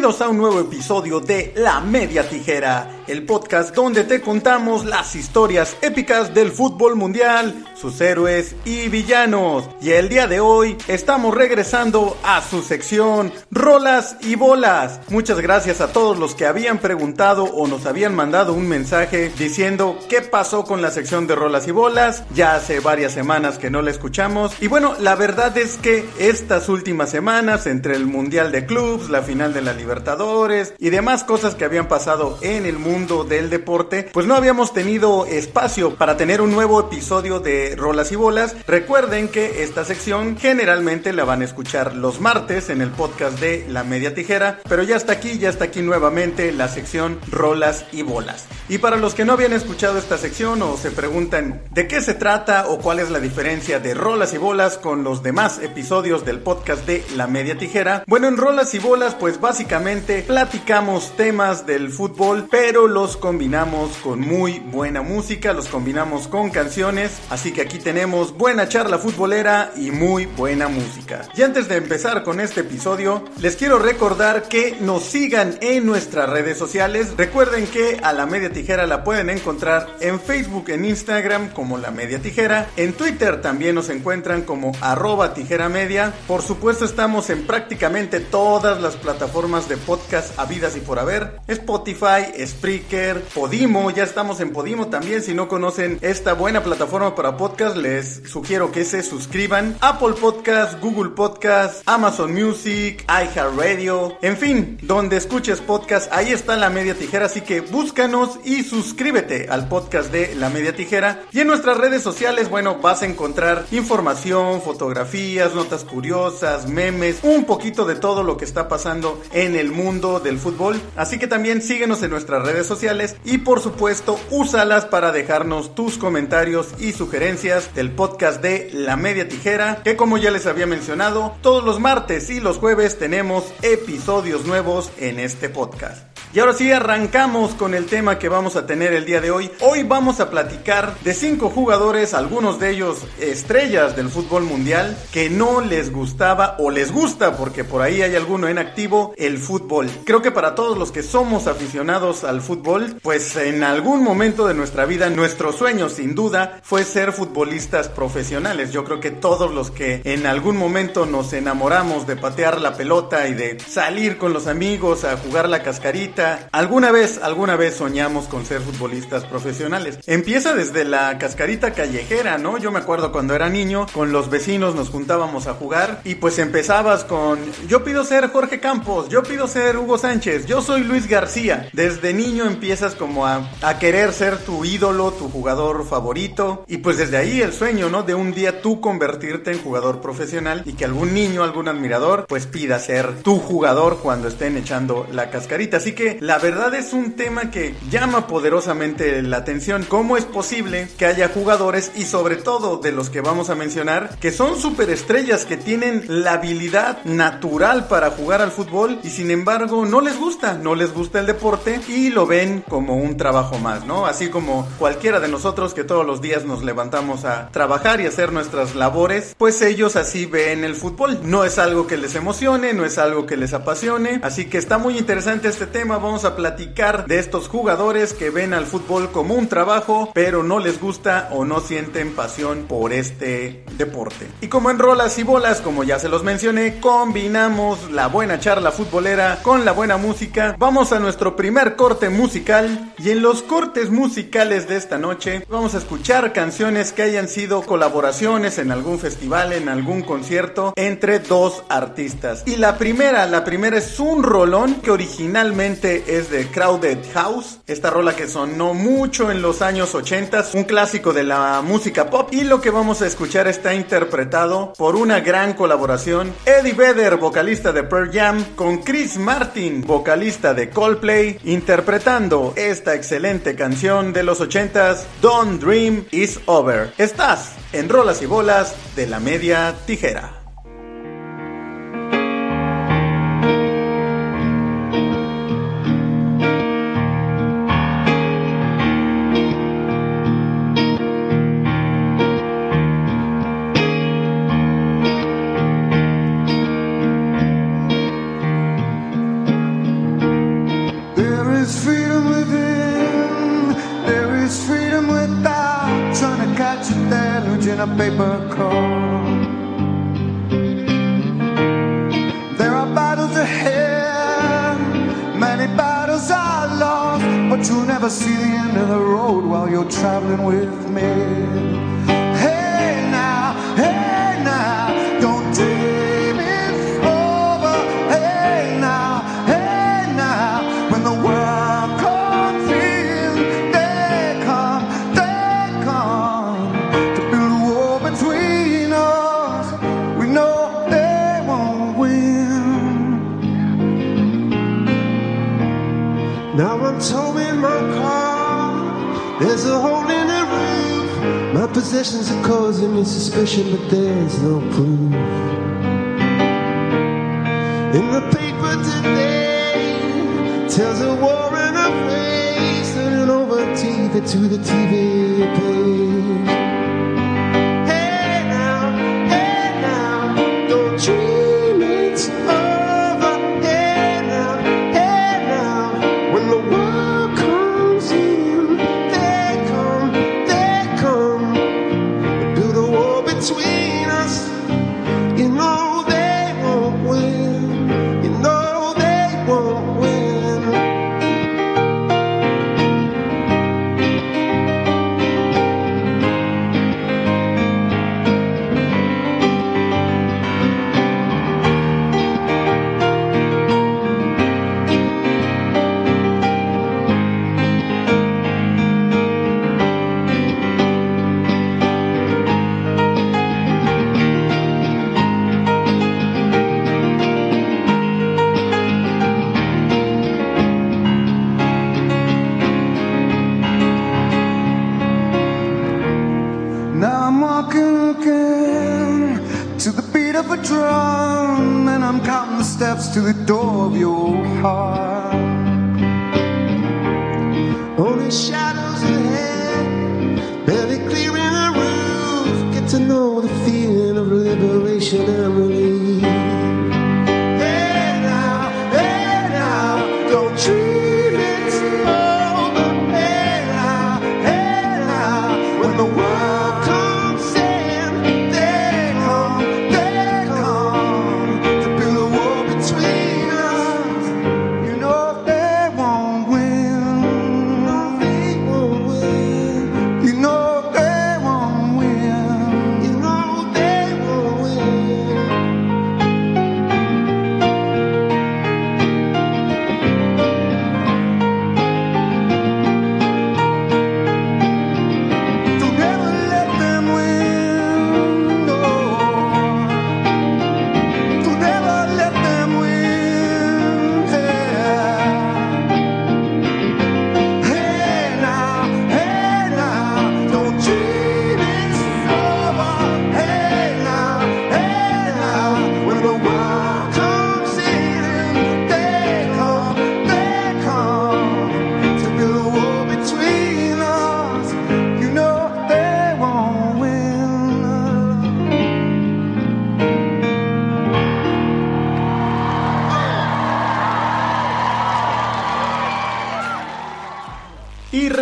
Bienvenidos a un nuevo episodio de La Media Tijera, el podcast donde te contamos las historias épicas del fútbol mundial, sus héroes y villanos. Y el día de hoy estamos regresando a su sección Rolas y Bolas. Muchas gracias a todos los que habían preguntado o nos habían mandado un mensaje diciendo qué pasó con la sección de Rolas y Bolas. Ya hace varias semanas que no la escuchamos. Y bueno, la verdad es que estas últimas semanas, entre el Mundial de Clubs, la final de la Libertadores y demás cosas que habían pasado en el mundo del deporte, pues no habíamos tenido espacio para tener un nuevo episodio de Rolas y Bolas. Recuerden que esta sección generalmente la van a escuchar los martes en el podcast de La Media Tijera, pero ya está aquí, ya está aquí nuevamente la sección Rolas y Bolas. Y para los que no habían escuchado esta sección o se preguntan de qué se trata o cuál es la diferencia de Rolas y Bolas con los demás episodios del podcast de La Media Tijera, bueno, en Rolas y Bolas pues básicamente platicamos temas del fútbol, pero los combinamos con muy buena música, los combinamos con canciones, así que aquí tenemos buena charla futbolera y muy buena música. Y antes de empezar con este episodio, les quiero recordar que nos sigan en nuestras redes sociales. Recuerden que a la media tijera la pueden encontrar en Facebook, en Instagram como la media tijera, en Twitter también nos encuentran como arroba tijera media. Por supuesto estamos en prácticamente todas las plataformas de podcast habidas y por haber. Spotify, Spreaker, Podimo, ya estamos en Podimo también. Si no conocen esta buena plataforma para podcast, les sugiero que se suscriban. Apple Podcast, Google Podcast, Amazon Music, iHeartRadio, en fin, donde escuches podcast, ahí está la media tijera, así que búscanos y suscríbete al podcast de La Media Tijera. Y en nuestras redes sociales, bueno, vas a encontrar información, fotografías, notas curiosas, memes, un poquito de todo lo que está pasando en el mundo del fútbol. Así que también síguenos en nuestras redes sociales y por supuesto úsalas para dejarnos tus comentarios y sugerencias del podcast de La Media Tijera, que como ya les había mencionado, todos los martes y los jueves tenemos episodios nuevos en este podcast. Y ahora sí arrancamos con el tema que vamos a tener el día de hoy. Hoy vamos a platicar de cinco jugadores, algunos de ellos estrellas del fútbol mundial, que no les gustaba o les gusta, porque por ahí hay alguno en activo, el fútbol. Creo que para todos los que somos aficionados al fútbol, pues en algún momento de nuestra vida, nuestro sueño sin duda fue ser futbolistas profesionales. Yo creo que todos los que en algún momento nos enamoramos de patear la pelota y de salir con los amigos a jugar la cascarita, alguna vez, alguna vez soñamos con ser futbolistas profesionales. Empieza desde la cascarita callejera, ¿no? Yo me acuerdo cuando era niño, con los vecinos nos juntábamos a jugar y pues empezabas con, yo pido ser Jorge Campos, yo pido ser Hugo Sánchez, yo soy Luis García. Desde niño empiezas como a, querer ser tu ídolo, tu jugador favorito y pues desde ahí el sueño, ¿no? De un día tú convertirte en jugador profesional y que algún niño, algún admirador, pues pida ser tu jugador cuando estén echando la cascarita. Así que la verdad es un tema que llama poderosamente la atención. ¿Cómo es posible que haya jugadores y sobre todo de los que vamos a mencionar que son superestrellas que tienen la habilidad natural para jugar al fútbol y sin embargo no les gusta, no les gusta el deporte y lo ven como un trabajo más, ¿no? Así como cualquiera de nosotros que todos los días nos levantamos a trabajar y hacer nuestras labores, pues ellos así ven el fútbol. No es algo que les emocione, no es algo que les apasione, así que está muy interesante este tema vamos a platicar de estos jugadores que ven al fútbol como un trabajo, pero no les gusta o no sienten pasión por este deporte. Y como en rolas y bolas, como ya se los mencioné, combinamos la buena charla futbolera con la buena música. Vamos a nuestro primer corte musical y en los cortes musicales de esta noche vamos a escuchar canciones que hayan sido colaboraciones en algún festival, en algún concierto entre dos artistas. Y la primera, la primera es un rolón que originalmente es de Crowded House, esta rola que sonó mucho en los años 80, un clásico de la música pop y lo que vamos a escuchar está interpretado por una gran colaboración, Eddie Vedder, vocalista de Pearl Jam, con Chris Martin, vocalista de Coldplay, interpretando esta excelente canción de los 80s, Don't Dream Is Over. Estás en Rolas y Bolas de la Media Tijera. A paper car. There are battles ahead, many battles are lost, but you'll never see the end of the road while you're traveling with me. Possessions are causing me suspicion, but there's no proof. In the paper today, tells a war in a face, turning over TV to the TV page. The door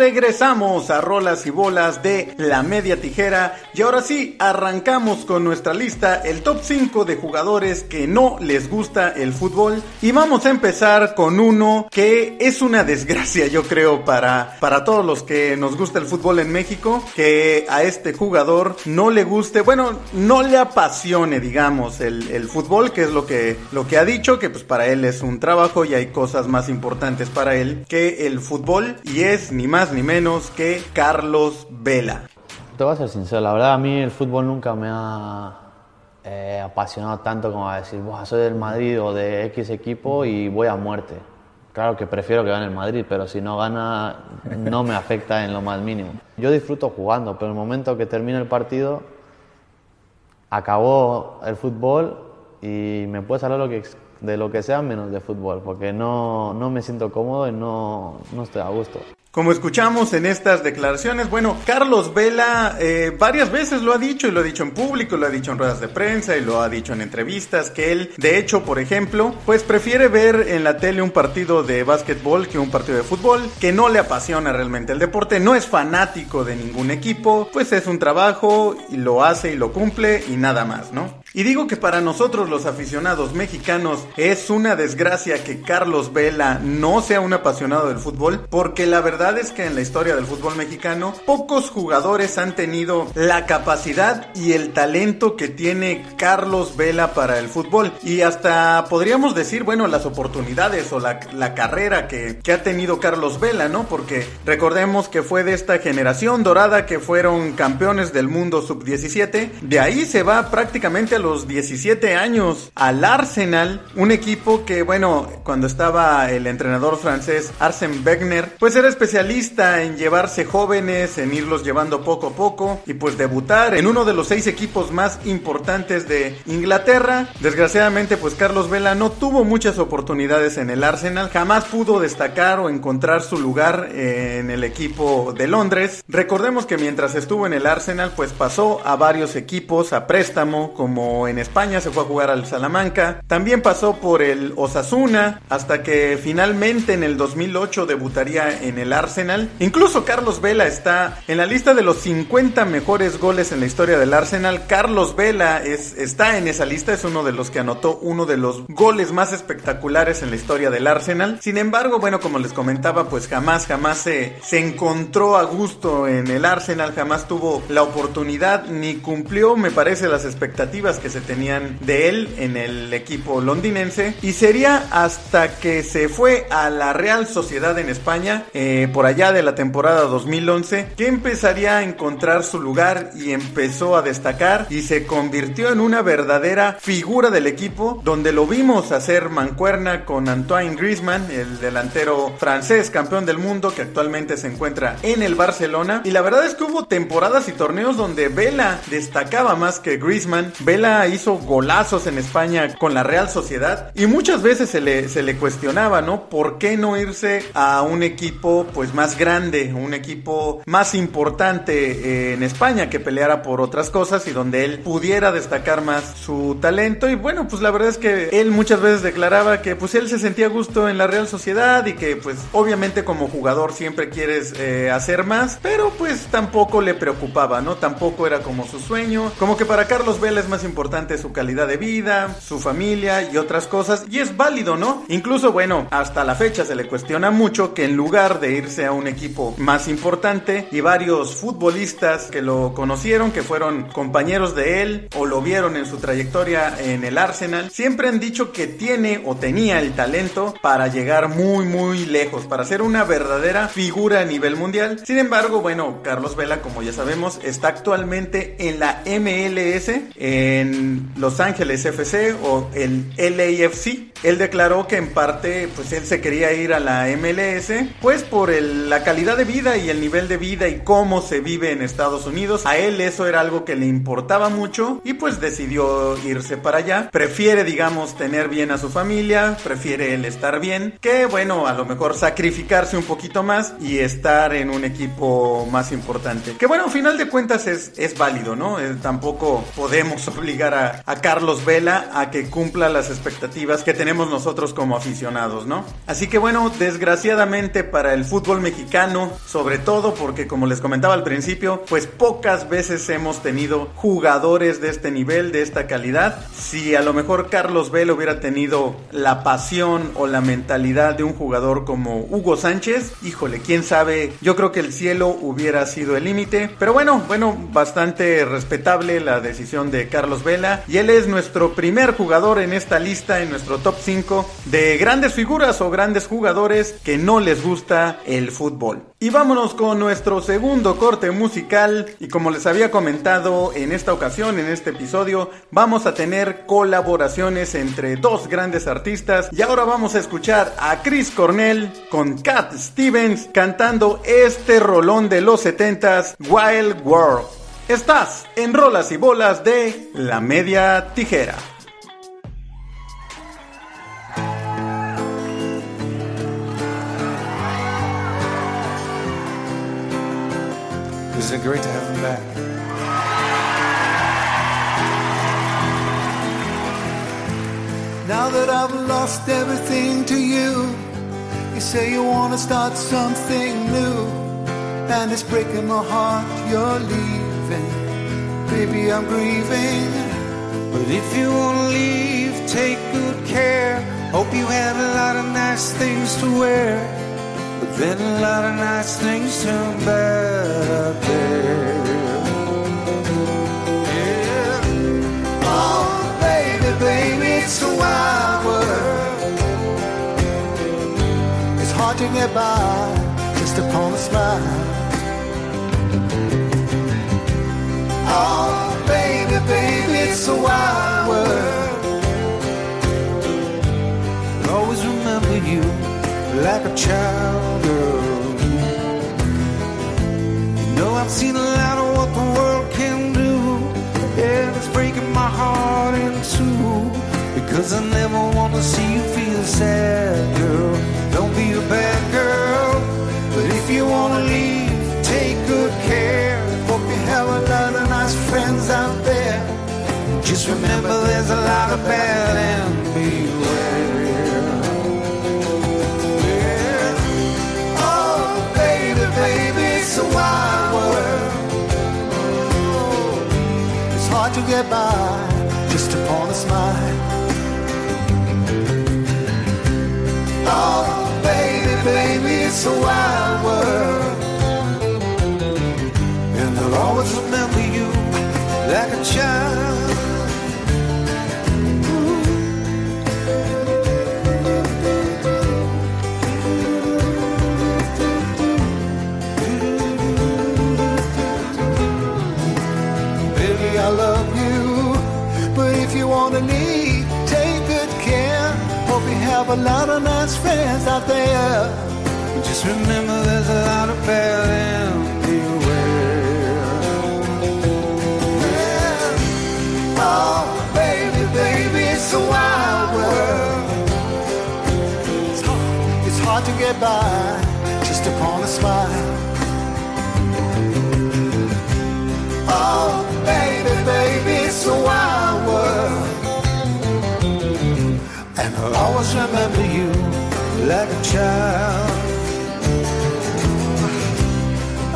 regresamos a rolas y bolas de la media tijera y ahora sí, arrancamos con nuestra lista, el top 5 de jugadores que no les gusta el fútbol. Y vamos a empezar con uno que es una desgracia yo creo para, para todos los que nos gusta el fútbol en México, que a este jugador no le guste, bueno, no le apasione digamos el, el fútbol, que es lo que, lo que ha dicho, que pues para él es un trabajo y hay cosas más importantes para él que el fútbol y es ni más ni menos que Carlos Vela. Te voy a ser sincero, la verdad a mí el fútbol nunca me ha eh, apasionado tanto como a decir, soy del Madrid o de X equipo y voy a muerte. Claro que prefiero que gane el Madrid, pero si no gana no me afecta en lo más mínimo. Yo disfruto jugando, pero el momento que termina el partido, acabó el fútbol y me puedes hablar lo que, de lo que sea menos de fútbol, porque no, no me siento cómodo y no, no estoy a gusto. Como escuchamos en estas declaraciones, bueno, Carlos Vela eh, varias veces lo ha dicho y lo ha dicho en público, lo ha dicho en ruedas de prensa y lo ha dicho en entrevistas, que él, de hecho, por ejemplo, pues prefiere ver en la tele un partido de básquetbol que un partido de fútbol, que no le apasiona realmente el deporte, no es fanático de ningún equipo, pues es un trabajo y lo hace y lo cumple y nada más, ¿no? Y digo que para nosotros los aficionados mexicanos es una desgracia que Carlos Vela no sea un apasionado del fútbol, porque la verdad es que en la historia del fútbol mexicano pocos jugadores han tenido la capacidad y el talento que tiene Carlos Vela para el fútbol. Y hasta podríamos decir, bueno, las oportunidades o la, carrera que, que ha tenido Carlos Vela, ¿no? Porque recordemos que fue de esta generación dorada que fueron campeones del mundo sub-17. De ahí se va prácticamente los 17 años al Arsenal, un equipo que, bueno, cuando estaba el entrenador francés Arsène Wenger, pues era especialista en llevarse jóvenes, en irlos llevando poco a poco y pues debutar en uno de los seis equipos más importantes de Inglaterra. Desgraciadamente, pues Carlos Vela no tuvo muchas oportunidades en el Arsenal, jamás pudo destacar o encontrar su lugar en el equipo de Londres. Recordemos que mientras estuvo en el Arsenal, pues pasó a varios equipos a préstamo como en España, se fue a jugar al Salamanca. También pasó por el Osasuna hasta que finalmente en el 2008 debutaría en el Arsenal. Incluso Carlos Vela está en la lista de los 50 mejores goles en la historia del Arsenal. Carlos Vela es, está en esa lista, es uno de los que anotó uno de los goles más espectaculares en la historia del Arsenal. Sin embargo, bueno, como les comentaba, pues jamás, jamás se, se encontró a gusto en el Arsenal, jamás tuvo la oportunidad ni cumplió, me parece, las expectativas que se tenían de él en el equipo londinense. Y sería hasta que se fue a la Real Sociedad en España, eh, por allá de la temporada 2011, que empezaría a encontrar su lugar y empezó a destacar y se convirtió en una verdadera figura del equipo, donde lo vimos hacer mancuerna con Antoine Griezmann, el delantero francés campeón del mundo que actualmente se encuentra en el Barcelona. Y la verdad es que hubo temporadas y torneos donde Vela destacaba más que Griezmann. Vela hizo golazos en España con la Real Sociedad y muchas veces se le, se le cuestionaba, ¿no? ¿Por qué no irse a un equipo pues más grande, un equipo más importante eh, en España que peleara por otras cosas y donde él pudiera destacar más su talento? Y bueno, pues la verdad es que él muchas veces declaraba que pues él se sentía a gusto en la Real Sociedad y que pues obviamente como jugador siempre quieres eh, hacer más, pero pues tampoco le preocupaba, ¿no? Tampoco era como su sueño, como que para Carlos Vela es más importante importante su calidad de vida, su familia y otras cosas. Y es válido, ¿no? Incluso, bueno, hasta la fecha se le cuestiona mucho que en lugar de irse a un equipo más importante y varios futbolistas que lo conocieron, que fueron compañeros de él o lo vieron en su trayectoria en el Arsenal, siempre han dicho que tiene o tenía el talento para llegar muy, muy lejos, para ser una verdadera figura a nivel mundial. Sin embargo, bueno, Carlos Vela, como ya sabemos, está actualmente en la MLS, en los Ángeles FC o el LAFC. Él declaró que en parte pues él se quería ir a la MLS pues por la calidad de vida y el nivel de vida y cómo se vive en Estados Unidos. A él eso era algo que le importaba mucho y pues decidió irse para allá. Prefiere digamos tener bien a su familia, prefiere él estar bien que bueno a lo mejor sacrificarse un poquito más y estar en un equipo más importante. Que bueno, al final de cuentas es, es válido, ¿no? Eh, tampoco podemos obligar a, Carlos Vela a que cumpla las expectativas que tenemos nosotros como aficionados, ¿no? Así que bueno, desgraciadamente para el fútbol mexicano, sobre todo porque como les comentaba al principio, pues pocas veces hemos tenido jugadores de este nivel, de esta calidad. Si a lo mejor Carlos Vela hubiera tenido la pasión o la mentalidad de un jugador como Hugo Sánchez, híjole, quién sabe, yo creo que el cielo hubiera sido el límite. Pero bueno, bueno, bastante respetable la decisión de Carlos Vela y él es nuestro primer jugador en esta lista, en nuestro top 5 de grandes figuras o grandes jugadores que no les gusta el fútbol. Y vámonos con nuestro segundo corte musical y como les había comentado en esta ocasión, en este episodio, vamos a tener colaboraciones entre dos grandes artistas y ahora vamos a escuchar a Chris Cornell con Cat Stevens cantando este rolón de los 70s, Wild World. Estás en Rolas y Bolas de La Media Tijera. it great to have him back. Now that I've lost everything to you, you say you wanna start something new, and it's breaking my heart you're leaving. Baby, I'm grieving. But if you wanna leave, take good care. Hope you have a lot of nice things to wear. But then a lot of nice things turn bad out there. Oh, baby, baby, it's a wild world. It's hard to get by just upon a smile. Oh, baby, baby, it's a wild world. I'll always remember you like a child girl. You know I've seen a lot of what the world can do, and it's breaking my heart in two. Because I never want to see you feel sad, girl. Remember there's a lot of bad and beware. Yeah. Oh, baby, baby, it's a wild world. It's hard to get by just upon a smile. Oh, baby, baby, it's a wild world. And I'll always remember you like a child. Have a lot of nice friends out there. Just remember, there's a lot of bad always remember you like a child.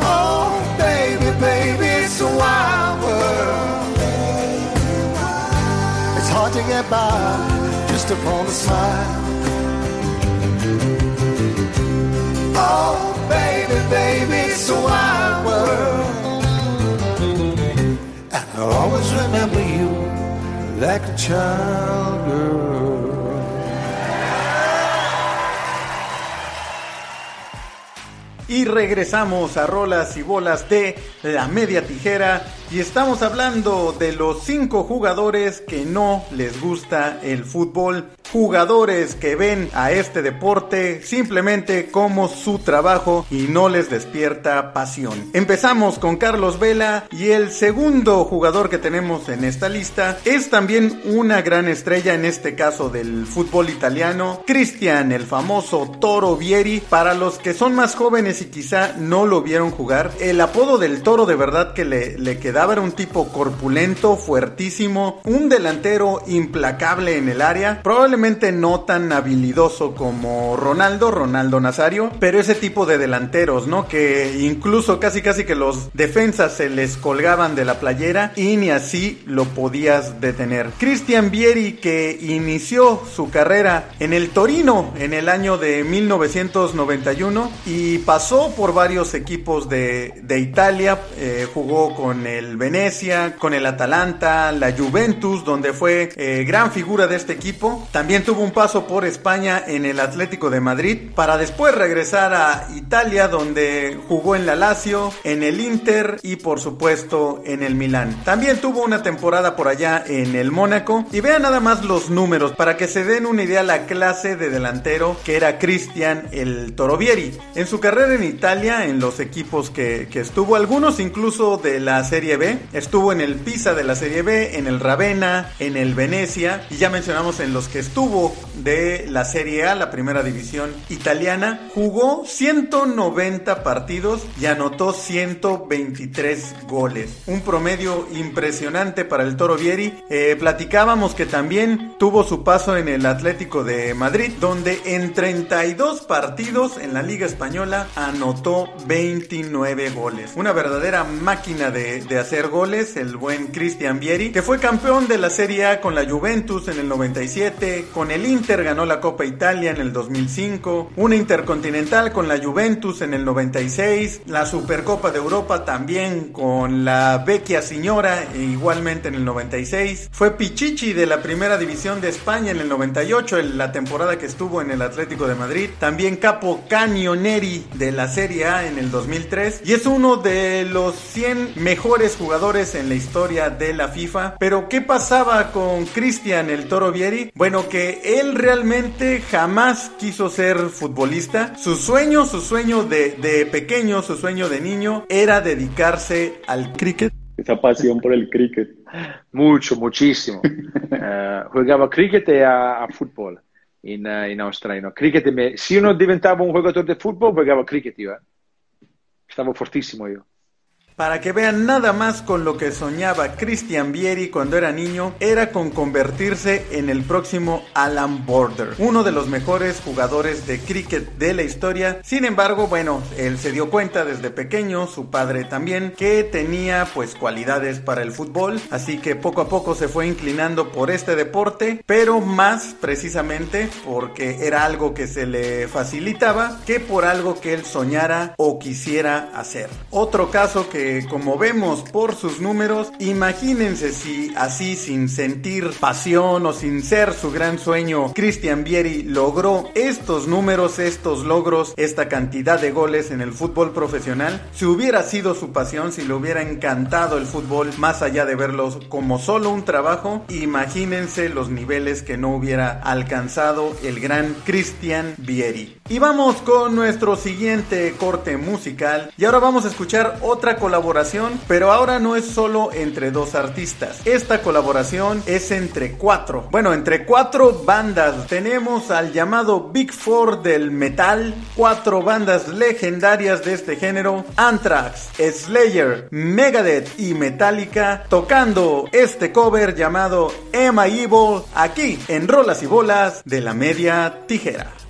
Oh, baby, baby, it's a wild world. It's hard to get by just upon a smile. Oh, baby, baby, it's a wild world. And I'll always remember you like a child girl. Y regresamos a rolas y bolas de la media tijera y estamos hablando de los cinco jugadores que no les gusta el fútbol. Jugadores que ven a este deporte simplemente como su trabajo y no les despierta pasión. Empezamos con Carlos Vela y el segundo jugador que tenemos en esta lista es también una gran estrella en este caso del fútbol italiano, Cristian, el famoso Toro Vieri. Para los que son más jóvenes y quizá no lo vieron jugar, el apodo del Toro de verdad que le, le quedaba era un tipo corpulento, fuertísimo, un delantero implacable en el área, probablemente no tan habilidoso como Ronaldo, Ronaldo Nazario, pero ese tipo de delanteros, ¿no? Que incluso casi casi que los defensas se les colgaban de la playera y ni así lo podías detener. Cristian Vieri que inició su carrera en el Torino en el año de 1991 y pasó por varios equipos de, Italia, eh, jugó con el Venecia, con el Atalanta, la Juventus, donde fue eh, gran figura de este equipo. Tuvo un paso por España en el Atlético de Madrid, para después regresar a Italia, donde jugó en la Lazio, en el Inter y por supuesto en el Milán. También tuvo una temporada por allá en el Mónaco. Y vean nada más los números para que se den una idea la clase de delantero que era Cristian el Torovieri. En su carrera en Italia, en los equipos que, que estuvo, algunos incluso de la Serie B, estuvo en el Pisa de la Serie B, en el Ravenna, en el Venecia y ya mencionamos en los que estuvo obtuvo de la Serie A, la primera división italiana, jugó 190 partidos y anotó 123 goles. Un promedio impresionante para el Toro Vieri. Eh, platicábamos que también tuvo su paso en el Atlético de Madrid, donde en 32 partidos en la Liga Española anotó 29 goles. Una verdadera máquina de, de hacer goles, el buen Cristian Vieri, que fue campeón de la Serie A con la Juventus en el 97, con el Inter ganó la Copa Italia en el 2005, una Intercontinental con la Juventus en el 96, la Supercopa de Europa también con la Vecchia Signora e igualmente en el 96, fue Pichichi de la Primera División de España en el 98, en la temporada que estuvo en el Atlético de Madrid, también Capo Cagnoneri de la Serie A en el 2003 y es uno de los 100 mejores jugadores en la historia de la FIFA. Pero ¿qué pasaba con Cristian el Toro Vieri? Bueno, que él realmente jamás quiso ser futbolista. Su sueño, su sueño de, de pequeño, su sueño de niño era dedicarse al cricket. Esa pasión por el cricket. Mucho, muchísimo. uh, jugava cricket e a, a football in, uh, in Australia. No? Cricket me... Se uno diventava un giocatore di football, giocava cricket io. Eh. Stavo fortissimo io. Para que vean nada más con lo que soñaba Christian Vieri cuando era niño, era con convertirse en el próximo Alan Border, uno de los mejores jugadores de cricket de la historia. Sin embargo, bueno, él se dio cuenta desde pequeño, su padre también, que tenía pues cualidades para el fútbol, así que poco a poco se fue inclinando por este deporte, pero más precisamente porque era algo que se le facilitaba que por algo que él soñara o quisiera hacer. Otro caso que como vemos por sus números, imagínense si así sin sentir pasión o sin ser su gran sueño, Christian Vieri logró estos números, estos logros, esta cantidad de goles en el fútbol profesional. Si hubiera sido su pasión, si le hubiera encantado el fútbol, más allá de verlos como solo un trabajo, imagínense los niveles que no hubiera alcanzado el gran Christian Vieri. Y vamos con nuestro siguiente corte musical. Y ahora vamos a escuchar otra colaboración pero ahora no es solo entre dos artistas. Esta colaboración es entre cuatro. Bueno, entre cuatro bandas. Tenemos al llamado Big Four del metal, cuatro bandas legendarias de este género, Anthrax, Slayer, Megadeth y Metallica, tocando este cover llamado Emma Evil aquí en Rolas y Bolas de la Media Tijera.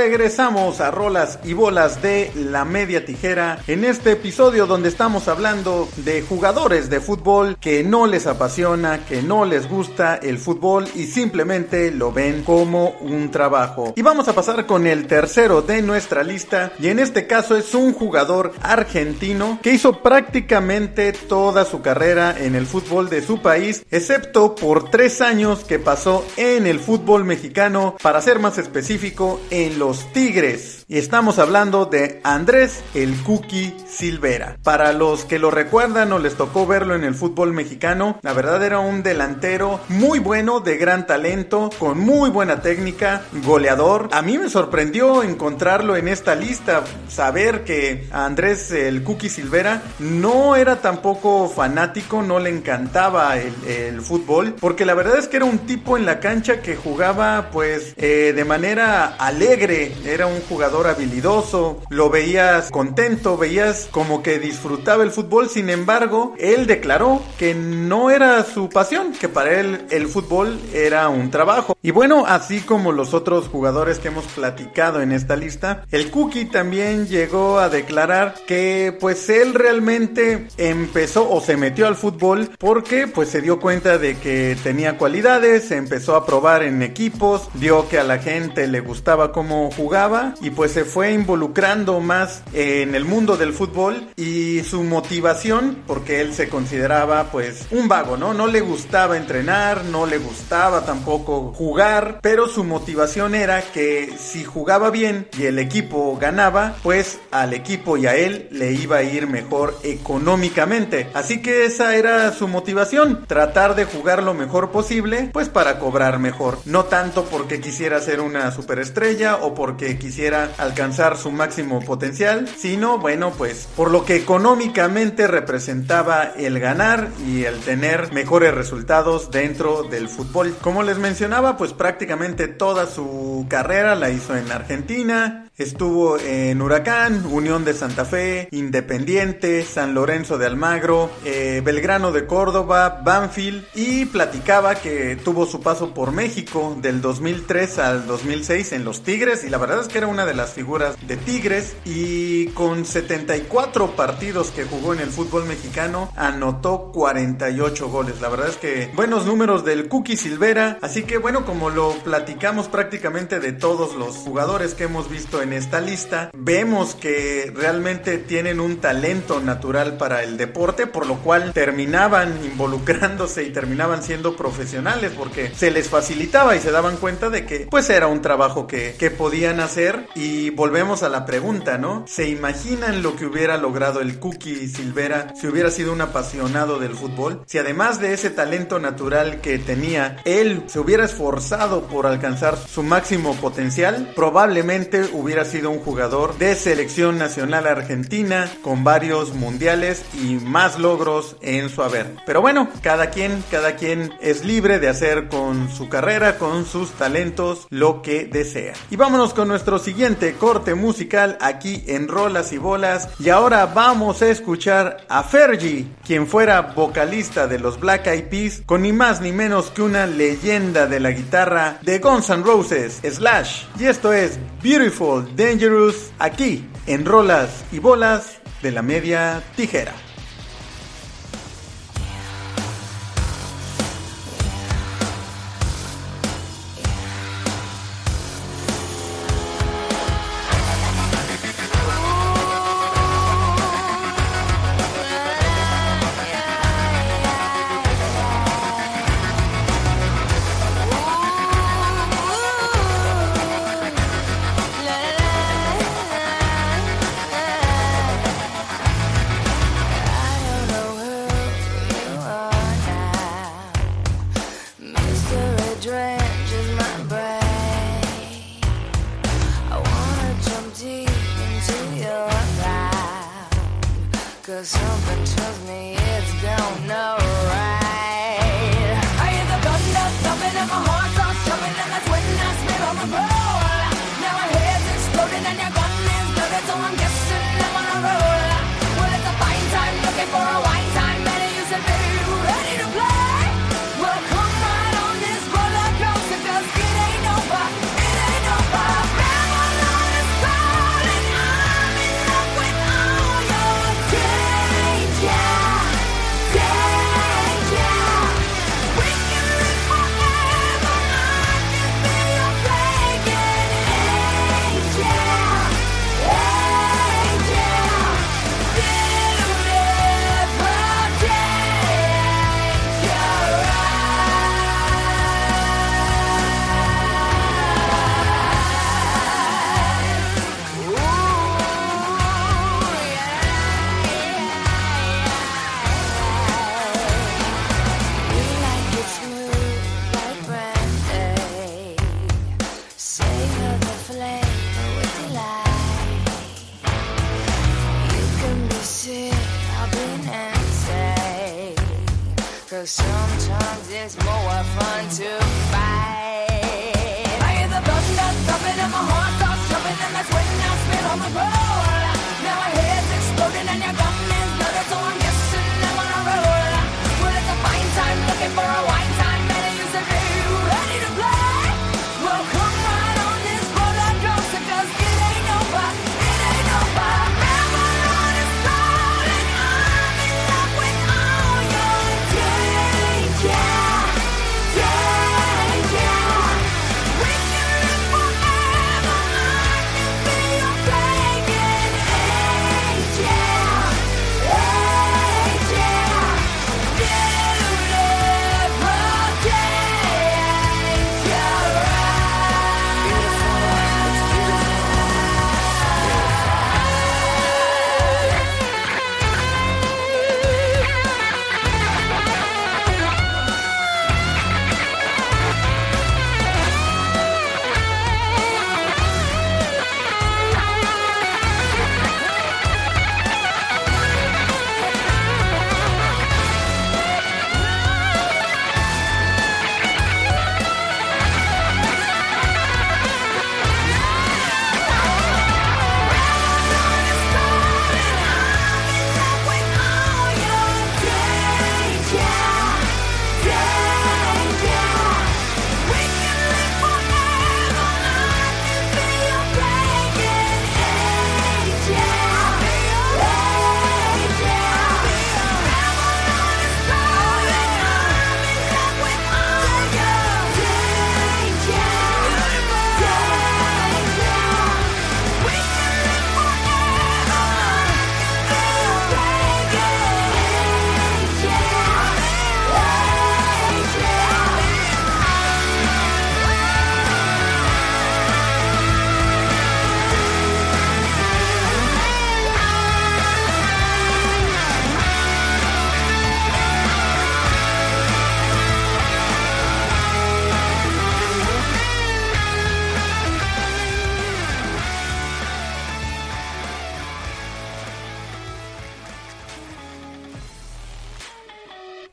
Regresamos a rolas y bolas de la media tijera en este episodio donde estamos hablando de jugadores de fútbol que no les apasiona, que no les gusta el fútbol y simplemente lo ven como un trabajo. Y vamos a pasar con el tercero de nuestra lista y en este caso es un jugador argentino que hizo prácticamente toda su carrera en el fútbol de su país, excepto por tres años que pasó en el fútbol mexicano, para ser más específico, en los Tigres. Y estamos hablando de Andrés el Cookie Silvera. Para los que lo recuerdan o les tocó verlo en el fútbol mexicano, la verdad era un delantero muy bueno, de gran talento, con muy buena técnica, goleador. A mí me sorprendió encontrarlo en esta lista, saber que Andrés el Cookie Silvera no era tampoco fanático, no le encantaba el, fútbol, porque la verdad es que era un tipo en la cancha que jugaba pues eh, de manera alegre, era un jugador habilidoso, lo veías contento, veías como que disfrutaba el fútbol, sin embargo, él declaró que no era su pasión, que para él el fútbol era un trabajo. Y bueno, así como los otros jugadores que hemos platicado en esta lista, el Cookie también llegó a declarar que pues él realmente empezó o se metió al fútbol porque pues se dio cuenta de que tenía cualidades, empezó a probar en equipos, vio que a la gente le gustaba cómo jugaba y pues se fue involucrando más en el mundo del fútbol y su motivación, porque él se consideraba pues un vago, ¿no? No le gustaba entrenar, no le gustaba tampoco jugar, pero su motivación era que si jugaba bien y el equipo ganaba, pues al equipo y a él le iba a ir mejor económicamente. Así que esa era su motivación, tratar de jugar lo mejor posible, pues para cobrar mejor. No tanto porque quisiera ser una superestrella o porque quisiera alcanzar su máximo potencial, sino bueno, pues por lo que económicamente representaba el ganar y el tener mejores resultados dentro del fútbol. Como les mencionaba, pues prácticamente toda su carrera la hizo en Argentina, Estuvo en Huracán, Unión de Santa Fe, Independiente, San Lorenzo de Almagro, eh, Belgrano de Córdoba, Banfield y platicaba que tuvo su paso por México del 2003 al 2006 en los Tigres y la verdad es que era una de las figuras de Tigres y con 74 partidos que jugó en el fútbol mexicano anotó 48 goles. La verdad es que buenos números del Cookie Silvera, así que bueno, como lo platicamos prácticamente de todos los jugadores que hemos visto en esta lista, vemos que realmente tienen un talento natural para el deporte, por lo cual terminaban involucrándose y terminaban siendo profesionales porque se les facilitaba y se daban cuenta de que pues era un trabajo que, que podían hacer y volvemos a la pregunta, ¿no? ¿Se imaginan lo que hubiera logrado el Cookie Silvera si hubiera sido un apasionado del fútbol? Si además de ese talento natural que tenía, él se hubiera esforzado por alcanzar su máximo potencial, probablemente hubiera hubiera sido un jugador de selección nacional argentina con varios mundiales y más logros en su haber. Pero bueno, cada quien, cada quien es libre de hacer con su carrera, con sus talentos, lo que desea. Y vámonos con nuestro siguiente corte musical aquí en Rolas y Bolas. Y ahora vamos a escuchar a Fergie, quien fuera vocalista de los Black Eyed Peas, con ni más ni menos que una leyenda de la guitarra de Guns N' Roses, Slash. Y esto es Beautiful. Dangerous aquí en Rolas y Bolas de la Media Tijera.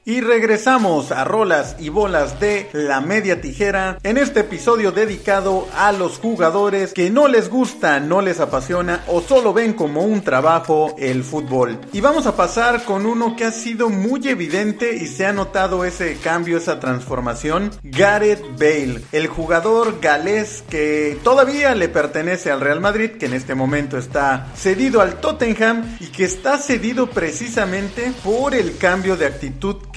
Y regresamos a rolas y bolas de la media tijera en este episodio dedicado a los jugadores que no les gusta, no les apasiona o solo ven como un trabajo el fútbol. Y vamos a pasar con uno que ha sido muy evidente y se ha notado ese cambio, esa transformación. Gareth Bale, el jugador galés que todavía le pertenece al Real Madrid, que en este momento está cedido al Tottenham y que está cedido precisamente por el cambio de actitud que,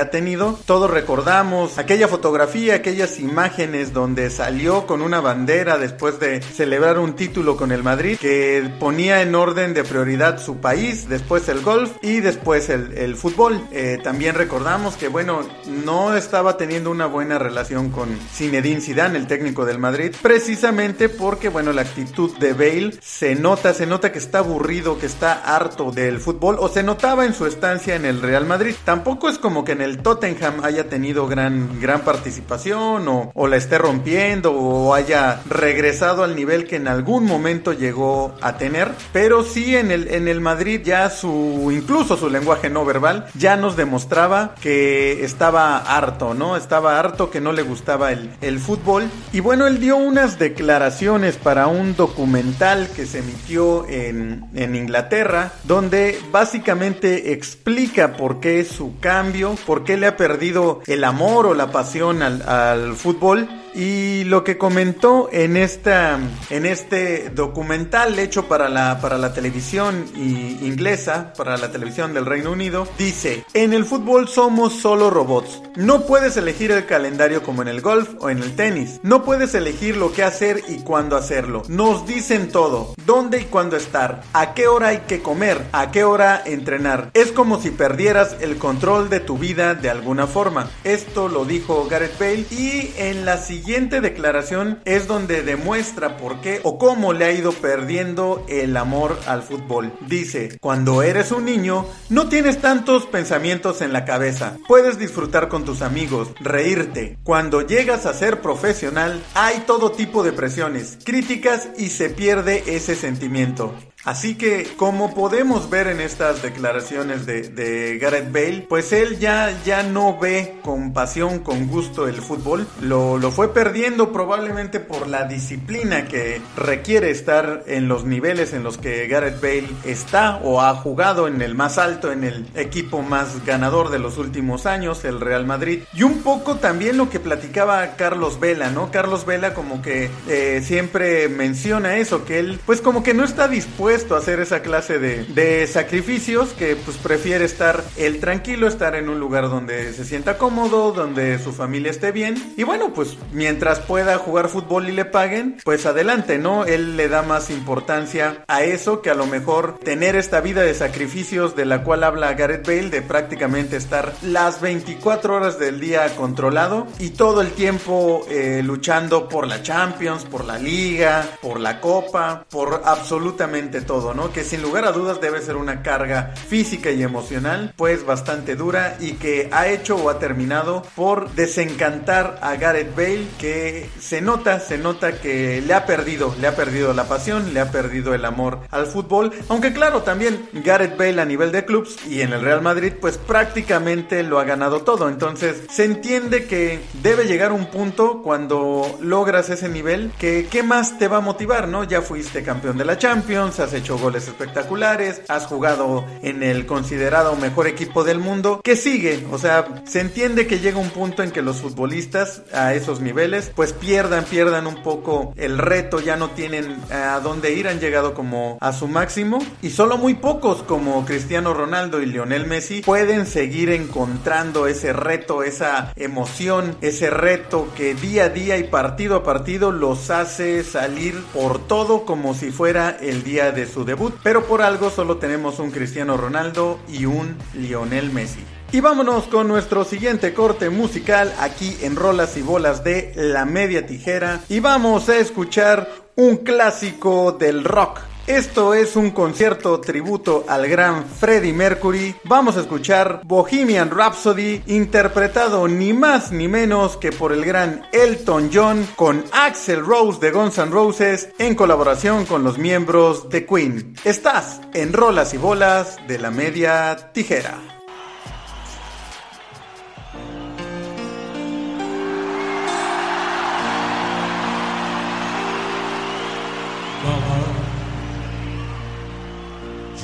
ha tenido. Todos recordamos aquella fotografía, aquellas imágenes donde salió con una bandera después de celebrar un título con el Madrid, que ponía en orden de prioridad su país, después el golf y después el, fútbol. Eh, también recordamos que, bueno, no estaba teniendo una buena relación con Zinedine Zidane, el técnico del Madrid, precisamente porque, bueno, la actitud de Bale se nota, se nota que está aburrido, que está harto del fútbol, o se notaba en su estancia en el Real Madrid. Tampoco es como que en el Tottenham haya tenido gran, gran participación o, o la esté rompiendo o haya regresado al nivel que en algún momento llegó a tener, pero sí en el, en el Madrid ya su, incluso su lenguaje no verbal ya nos demostraba que estaba harto, ¿no? Estaba harto, que no le gustaba el, el fútbol. Y bueno, él dio unas declaraciones para un documental que se emitió en, en Inglaterra, donde básicamente explica por qué su cambio, por qué le ha perdido el amor o la pasión al, al fútbol y lo que comentó en esta en este documental hecho para la para la televisión inglesa, para la televisión del Reino Unido, dice, "En el fútbol somos solo robots. No puedes elegir el calendario como en el golf o en el tenis. No puedes elegir lo que hacer y cuándo hacerlo. Nos dicen todo, dónde y cuándo estar, a qué hora hay que comer, a qué hora entrenar. Es como si perdieras el control de tu vida de alguna forma." Esto lo dijo Gareth Bale y en la siguiente siguiente declaración es donde demuestra por qué o cómo le ha ido perdiendo el amor al fútbol. Dice, cuando eres un niño, no tienes tantos pensamientos en la cabeza. Puedes disfrutar con tus amigos, reírte. Cuando llegas a ser profesional, hay todo tipo de presiones, críticas y se pierde ese sentimiento. Así que, como podemos ver en estas declaraciones de, Gareth Bale, pues él ya, ya no ve con pasión, con gusto el fútbol. Lo, lo fue perdiendo probablemente por la disciplina que requiere estar en los niveles en los que Gareth Bale está o ha jugado en el más alto, en el equipo más ganador de los últimos años, el Real Madrid. Y un poco también lo que platicaba Carlos Vela, ¿no? Carlos Vela como que eh, siempre menciona eso, que él pues como que no está dispuesto a hacer esa clase de, sacrificios que pues prefiere estar él tranquilo, estar en un lugar donde se sienta cómodo, donde su familia esté bien y bueno pues mientras pueda jugar fútbol y le paguen pues adelante, ¿no? Él le da más importancia a eso que a lo mejor tener esta vida de sacrificios de la cual habla Gareth Bale de prácticamente estar las 24 horas del día controlado y todo el tiempo eh, luchando por la Champions, por la Liga, por la Copa, por absolutamente todo, ¿no? Que sin lugar a dudas debe ser una carga física y emocional, pues bastante dura y que ha hecho o ha terminado por desencantar a Gareth Bale, que se nota, se nota que le ha perdido, le ha perdido la pasión, le ha perdido el amor al fútbol, aunque claro, también Gareth Bale a nivel de clubs y en el Real Madrid, pues prácticamente lo ha ganado todo, entonces se entiende que debe llegar un punto cuando logras ese nivel que qué más te va a motivar, ¿no? Ya fuiste campeón de la Champions, has hecho goles espectaculares, has jugado en el considerado mejor equipo del mundo, que sigue, o sea, se entiende que llega un punto en que los futbolistas a esos niveles pues pierdan, pierdan un poco el reto, ya no tienen a dónde ir, han llegado como a su máximo y solo muy pocos como Cristiano Ronaldo y Lionel Messi pueden seguir encontrando ese reto, esa emoción, ese reto que día a día y partido a partido los hace salir por todo como si fuera el día su debut, pero por algo solo tenemos un Cristiano Ronaldo y un Lionel Messi. Y vámonos con nuestro siguiente corte musical aquí en Rolas y Bolas de La Media Tijera y vamos a escuchar un clásico del rock esto es un concierto tributo al gran Freddie Mercury. Vamos a escuchar Bohemian Rhapsody, interpretado ni más ni menos que por el gran Elton John con Axel Rose de Guns N' Roses en colaboración con los miembros de Queen. Estás en Rolas y Bolas de la Media Tijera.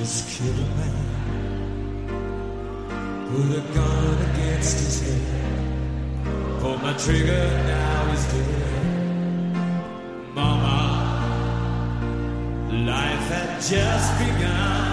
Just killed a man. Put a gun against his head. For my trigger now He's dead. Mama, life had just begun.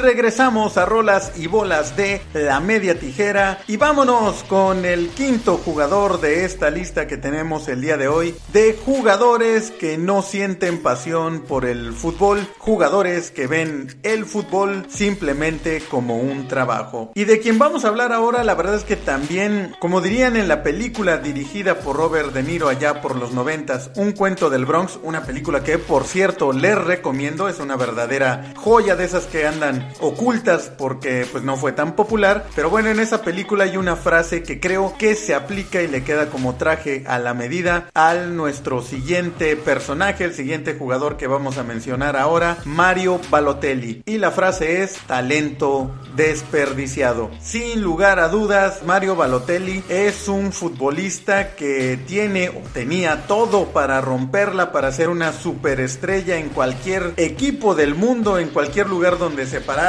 Regresamos a rolas y bolas de la media tijera y vámonos con el quinto jugador de esta lista que tenemos el día de hoy de jugadores que no sienten pasión por el fútbol, jugadores que ven el fútbol simplemente como un trabajo. Y de quien vamos a hablar ahora, la verdad es que también, como dirían en la película dirigida por Robert De Niro allá por los noventas, Un cuento del Bronx, una película que por cierto les recomiendo, es una verdadera joya de esas que andan ocultas porque pues no fue tan popular, pero bueno, en esa película hay una frase que creo que se aplica y le queda como traje a la medida al nuestro siguiente personaje, el siguiente jugador que vamos a mencionar ahora, Mario Balotelli. Y la frase es talento desperdiciado. Sin lugar a dudas, Mario Balotelli es un futbolista que tiene o tenía todo para romperla, para ser una superestrella en cualquier equipo del mundo, en cualquier lugar donde se parara.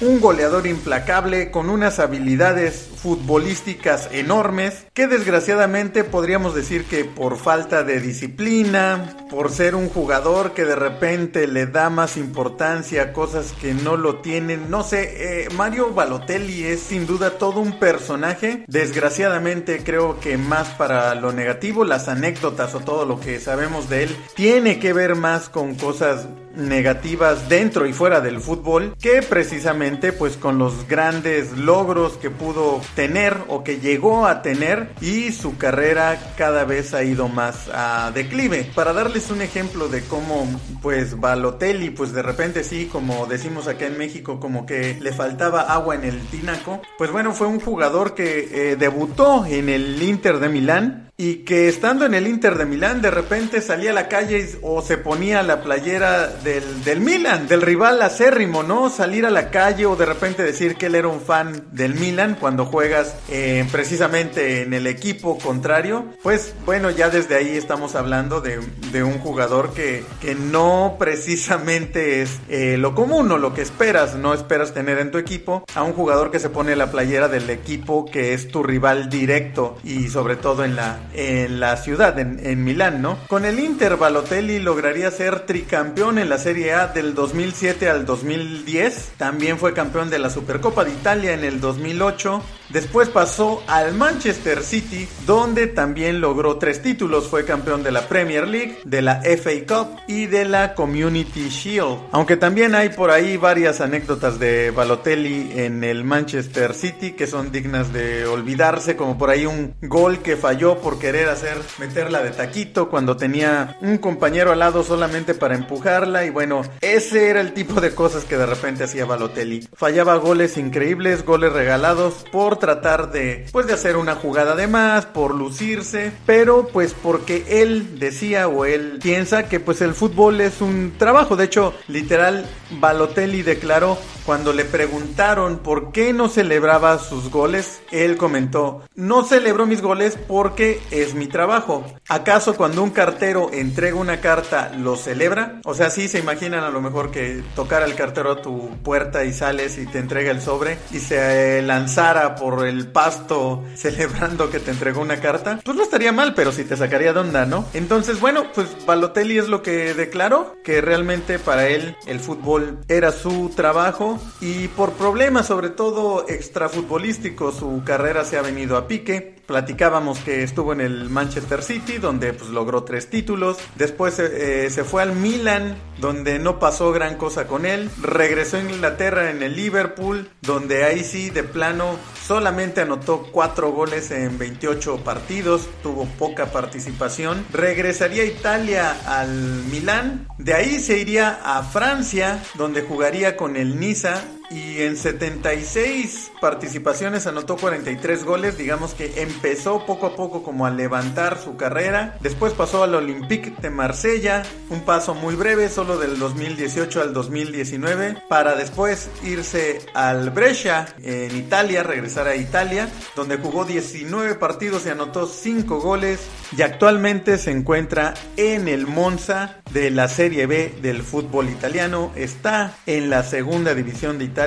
Un goleador implacable con unas habilidades futbolísticas enormes que desgraciadamente podríamos decir que por falta de disciplina, por ser un jugador que de repente le da más importancia a cosas que no lo tienen, no sé, eh, Mario Balotelli es sin duda todo un personaje, desgraciadamente creo que más para lo negativo, las anécdotas o todo lo que sabemos de él tiene que ver más con cosas negativas dentro y fuera del fútbol precisamente pues con los grandes logros que pudo tener o que llegó a tener y su carrera cada vez ha ido más a declive. Para darles un ejemplo de cómo pues Balotelli pues de repente sí como decimos acá en México como que le faltaba agua en el tinaco, pues bueno fue un jugador que eh, debutó en el Inter de Milán y que estando en el Inter de Milán de repente salía a la calle o se ponía la playera del, del Milan, del rival acérrimo, ¿no? Salir a la calle o de repente decir que él era un fan del Milan cuando juegas eh, precisamente en el equipo contrario. Pues bueno, ya desde ahí estamos hablando de, de un jugador que, que no precisamente es eh, lo común o lo que esperas, no esperas tener en tu equipo a un jugador que se pone la playera del equipo que es tu rival directo y sobre todo en la, en la ciudad, en, en Milán, ¿no? Con el Inter, Balotelli lograría ser tricampeón en la Serie A del 2007 al 2010. También fue campeón de la Supercopa de Italia en el 2008. Después pasó al Manchester City, donde también logró tres títulos. Fue campeón de la Premier League, de la FA Cup y de la Community Shield. Aunque también hay por ahí varias anécdotas de Balotelli en el Manchester City que son dignas de olvidarse, como por ahí un gol que falló por querer hacer meterla de taquito cuando tenía un compañero al lado solamente para empujarla y bueno, ese era el tipo de cosas que de repente hacía Balotelli. Fallaba goles increíbles, goles regalados por tratar de pues de hacer una jugada de más, por lucirse, pero pues porque él decía o él piensa que pues el fútbol es un trabajo. De hecho, literal Balotelli declaró cuando le preguntaron por qué no celebraba sus goles, él comentó, no celebro mis goles porque es mi trabajo. ¿Acaso cuando un cartero entrega una carta lo celebra? O sea, sí se imaginan a lo mejor que tocara el cartero a tu puerta y sales y te entrega el sobre y se lanzara por el pasto celebrando que te entregó una carta, pues no estaría mal, pero sí te sacaría de onda, ¿no? Entonces, bueno, pues Balotelli es lo que declaró, que realmente para él el fútbol era su trabajo y por problemas sobre todo extrafutbolísticos su carrera se ha venido a pique. Platicábamos que estuvo en el Manchester City donde pues logró tres títulos. Después eh, se fue al Milan donde no pasó gran cosa con él. Regresó a Inglaterra en el Liverpool donde ahí sí de plano solamente anotó cuatro goles en 28 partidos. Tuvo poca participación. Regresaría a Italia al Milán. De ahí se iría a Francia donde jugaría con el Niza y en 76 participaciones anotó 43 goles, digamos que empezó poco a poco como a levantar su carrera, después pasó al Olympique de Marsella, un paso muy breve, solo del 2018 al 2019, para después irse al Brescia en Italia, regresar a Italia, donde jugó 19 partidos y anotó 5 goles y actualmente se encuentra en el Monza de la Serie B del fútbol italiano. Está en la segunda división de Italia.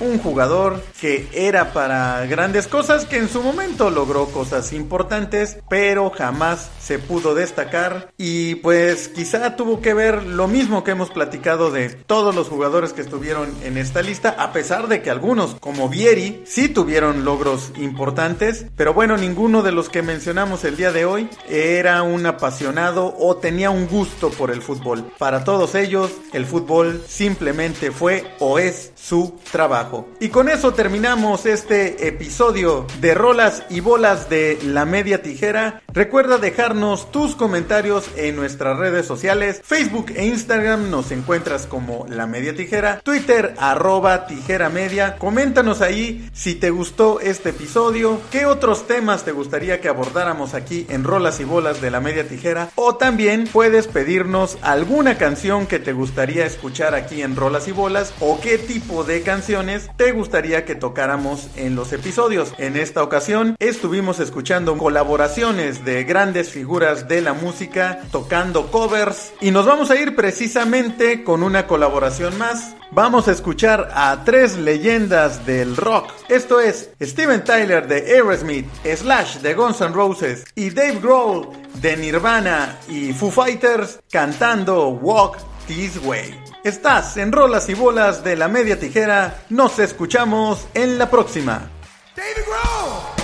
Un jugador que era para grandes cosas, que en su momento logró cosas importantes, pero jamás se pudo destacar. Y pues quizá tuvo que ver lo mismo que hemos platicado de todos los jugadores que estuvieron en esta lista, a pesar de que algunos, como Vieri, sí tuvieron logros importantes. Pero bueno, ninguno de los que mencionamos el día de hoy era un apasionado o tenía un gusto por el fútbol. Para todos ellos, el fútbol simplemente fue o es su trabajo. Y con eso terminamos este episodio de rolas y bolas de la media tijera. Recuerda dejarnos tus comentarios en nuestras redes sociales, Facebook e Instagram nos encuentras como la media tijera, Twitter arroba tijera media. Coméntanos ahí si te gustó este episodio, qué otros temas te gustaría que abordáramos aquí en rolas y bolas de la media tijera o también puedes pedirnos alguna canción que te gustaría escuchar aquí en rolas y bolas o qué tipo de canciones te gustaría que tocáramos en los episodios. En esta ocasión estuvimos escuchando colaboraciones de grandes figuras de la música tocando covers y nos vamos a ir precisamente con una colaboración más. Vamos a escuchar a tres leyendas del rock. Esto es Steven Tyler de Aerosmith, Slash de Guns N' Roses y Dave Grohl de Nirvana y Foo Fighters cantando Walk Estás en Rolas y Bolas de la Media Tijera. Nos escuchamos en la próxima. David!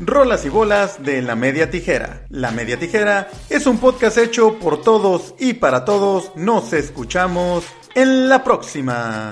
Rolas y Bolas de La Media Tijera. La Media Tijera es un podcast hecho por todos y para todos. Nos escuchamos en la próxima.